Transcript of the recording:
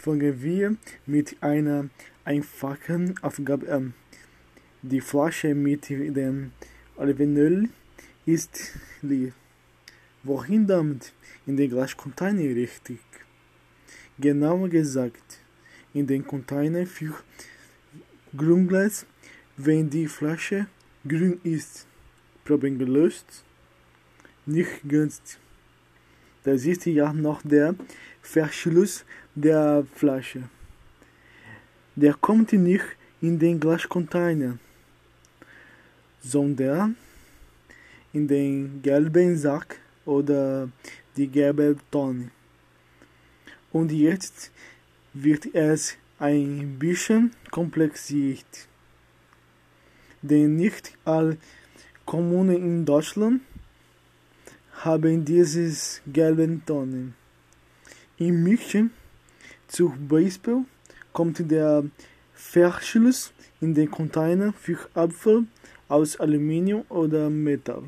fangen wir mit einer einfachen Aufgabe an. Die Flasche mit dem Olivenöl ist leer. Wohin damit? In den Glascontainer richtig. Genauer gesagt, in den Container für Grünglas, wenn die Flasche grün ist. Problem gelöst? Nicht ganz. Das ist ja noch der Verschluss der Flasche. Der kommt nicht in den Glascontainer, sondern in den gelben Sack oder die gelbe Tonne. Und jetzt wird es ein bisschen kompliziert. Denn nicht alle Kommunen in Deutschland haben dieses gelben Tonnen. In München zum Beispiel kommt der Verschluss in den Container für Abfall aus Aluminium oder Metall.